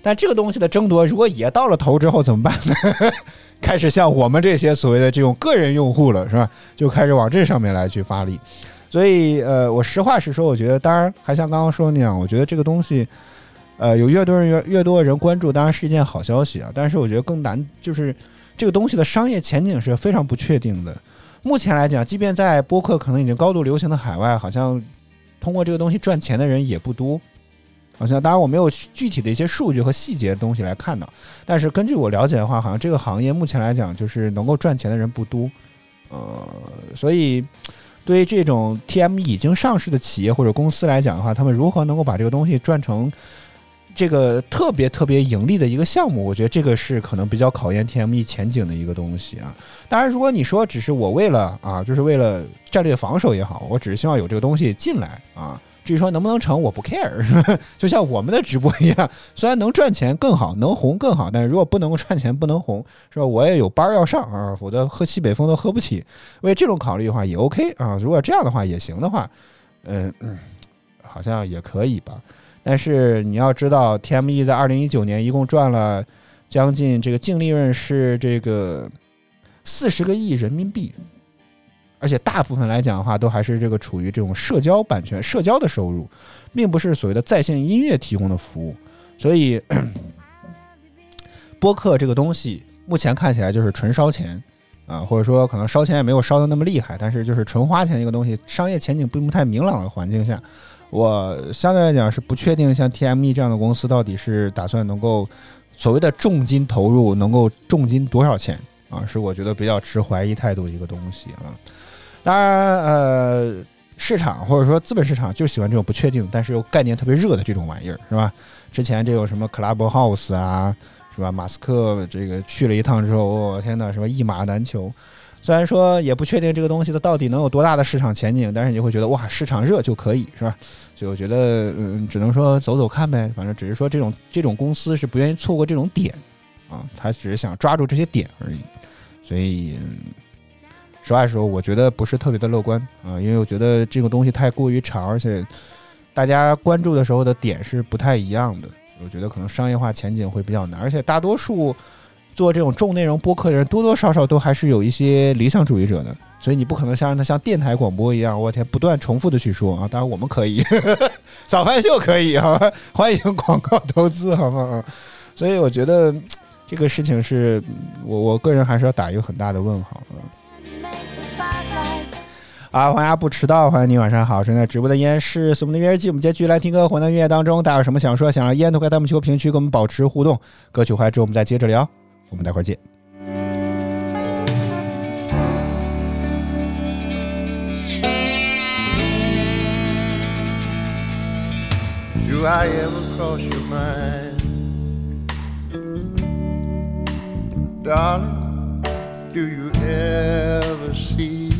但这个东西的争夺，如果也到了头之后怎么办呢？开始像我们这些所谓的这种个人用户了，是吧？就开始往这上面来去发力。所以，呃，我实话实说，我觉得，当然还像刚刚说的那样，我觉得这个东西，呃，有越多人越越多人关注，当然是一件好消息啊。但是我觉得更难，就是这个东西的商业前景是非常不确定的。目前来讲，即便在播客可能已经高度流行的海外，好像通过这个东西赚钱的人也不多。好像当然我没有具体的一些数据和细节的东西来看到，但是根据我了解的话，好像这个行业目前来讲就是能够赚钱的人不多。呃，所以对于这种 T M E 已经上市的企业或者公司来讲的话，他们如何能够把这个东西转成？这个特别特别盈利的一个项目，我觉得这个是可能比较考验 TME 前景的一个东西啊。当然，如果你说只是我为了啊，就是为了战略防守也好，我只是希望有这个东西进来啊。至于说能不能成，我不 care，是吧？就像我们的直播一样，虽然能赚钱更好，能红更好，但是如果不能够赚钱，不能红，是吧？我也有班要上啊，否则喝西北风都喝不起。为这种考虑的话也 OK 啊，如果这样的话也行的话，嗯嗯，好像也可以吧。但是你要知道，TME 在二零一九年一共赚了将近这个净利润是这个四十个亿人民币，而且大部分来讲的话，都还是这个处于这种社交版权、社交的收入，并不是所谓的在线音乐提供的服务。所以，播客这个东西目前看起来就是纯烧钱啊，或者说可能烧钱也没有烧的那么厉害，但是就是纯花钱一个东西，商业前景并不太明朗的环境下。我相对来讲是不确定，像 TME 这样的公司到底是打算能够所谓的重金投入，能够重金多少钱啊？是我觉得比较持怀疑态度一个东西啊。当然，呃，市场或者说资本市场就喜欢这种不确定，但是又概念特别热的这种玩意儿，是吧？之前这有什么 Clubhouse 啊，是吧？马斯克这个去了一趟之后，我天哪，什么一马难求。虽然说也不确定这个东西它到底能有多大的市场前景，但是你会觉得哇，市场热就可以是吧？所以我觉得嗯，只能说走走看呗。反正只是说这种这种公司是不愿意错过这种点啊，他只是想抓住这些点而已。所以嗯实话实说，我觉得不是特别的乐观啊，因为我觉得这个东西太过于长，而且大家关注的时候的点是不太一样的。我觉得可能商业化前景会比较难，而且大多数。做这种重内容播客的人，多多少少都还是有一些理想主义者的，所以你不可能像让他像电台广播一样，我天，不断重复的去说啊。当然我们可以，早饭秀可以好吧？欢迎广告投资，好不好？所以我觉得这个事情是我我个人还是要打一个很大的问号。嗯啊，欢迎阿不迟到，欢迎你，晚上好！正在直播的依然是我们的音乐日记，我们今天继续来听歌，混到音乐当中，大家有什么想说、想让烟都可以在弹幕区和评区跟我们保持互动。歌曲回来之后，我们再接着聊，我们待会儿见。Do I ever cross your mind? Darling, do you ever see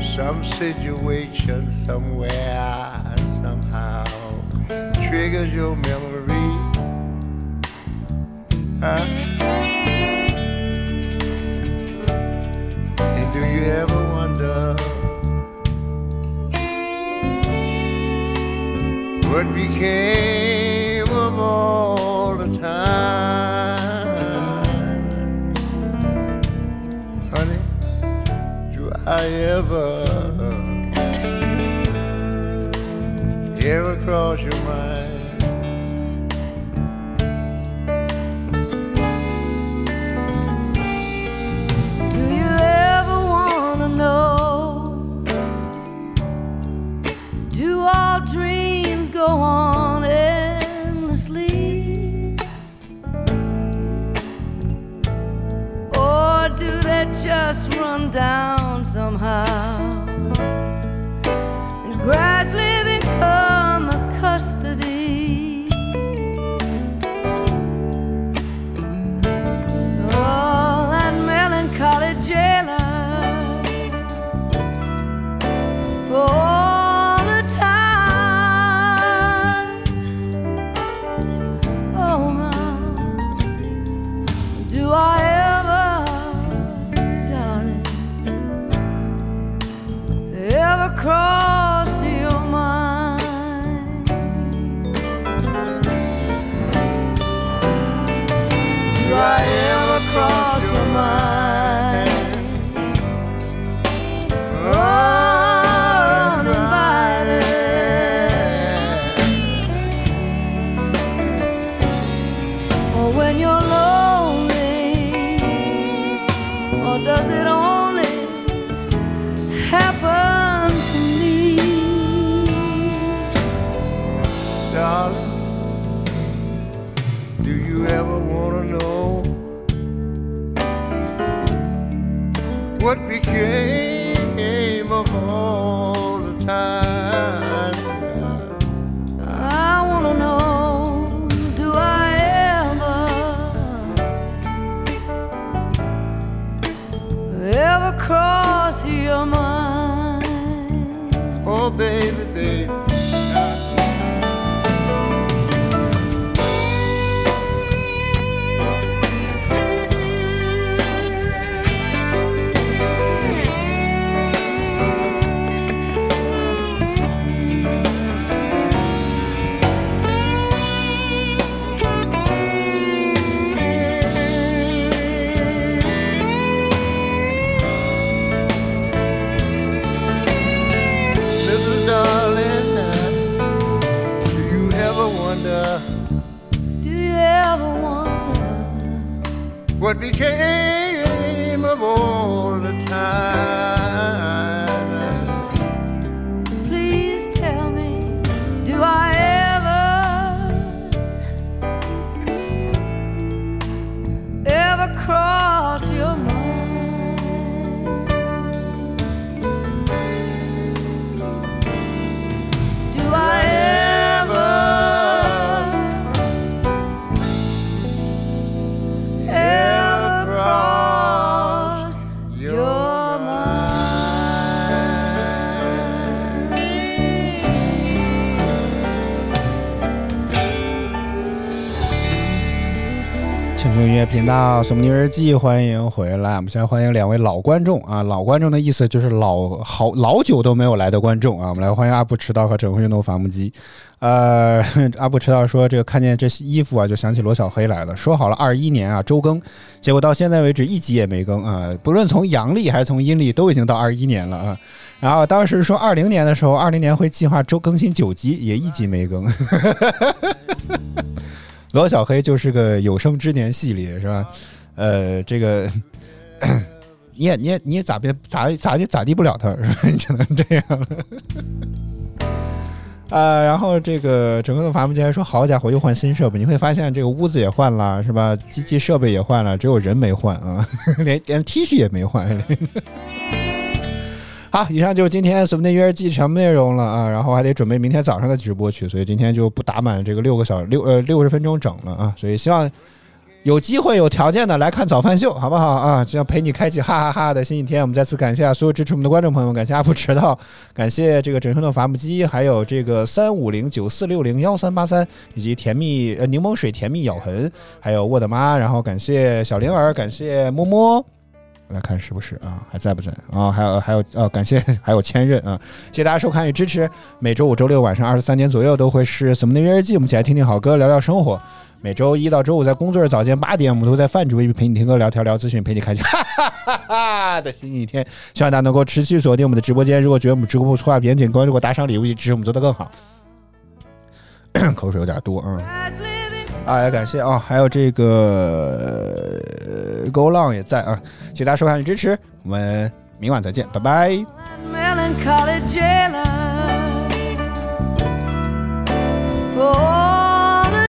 some situation somewhere, somehow triggers your memory? Huh? And do you ever wonder what became of all the time? Honey, do I ever, ever cross your mind? Run down somehow 频道《宋宁日记》，欢迎回来。我们先欢迎两位老观众啊，老观众的意思就是老好老久都没有来的观众啊。我们来欢迎阿布迟到和整合运动伐木机。呃，阿布迟到说这个看见这些衣服啊，就想起罗小黑来了。说好了二一年啊周更，结果到现在为止一集也没更啊。不论从阳历还是从阴历，都已经到二一年了啊。然后当时说二零年的时候，二零年会计划周更新九集，也一集没更。罗小黑就是个有生之年系列是吧？呃，这个你也你也你也咋别咋咋地咋地不了他是吧？你只能这样了。呃，然后这个整个的伐木机还说，好家伙，又换新设备，你会发现这个屋子也换了是吧？机器设备也换了，只有人没换啊，连连 T 恤也没换。好，以上就是今天《什么的约日记》全部内容了啊，然后还得准备明天早上的直播去，所以今天就不打满这个六个小六呃六十分钟整了啊，所以希望有机会有条件的来看早饭秀，好不好啊？这样陪你开启哈哈哈的新一天。我们再次感谢所有支持我们的观众朋友们，感谢阿布迟到，感谢这个整声的伐木机，还有这个三五零九四六零幺三八三，以及甜蜜呃柠檬水甜蜜咬痕，还有我的妈，然后感谢小灵儿，感谢摸摸。来看是不是啊？还在不在啊？还有还有呃，感谢 还有千仞啊！谢谢大家收看与支持。每周五、周六晚上二十三点左右都会是《什么的约日记》，我们一起来听听好歌，聊聊生活。每周一到周五在工作日早间八点，我们都在饭主位陪你听歌、聊天、聊资讯，陪你开启哈哈哈哈的新一天。希望大家能够持续锁定我们的直播间。如果觉得我们直播不错，别点关注我、打赏、礼物，支持我们做得更好。口水有点多啊！啊，感谢啊，还有这个 Go Long 也在啊，谢谢大家收看与支持，我们明晚再见，拜拜。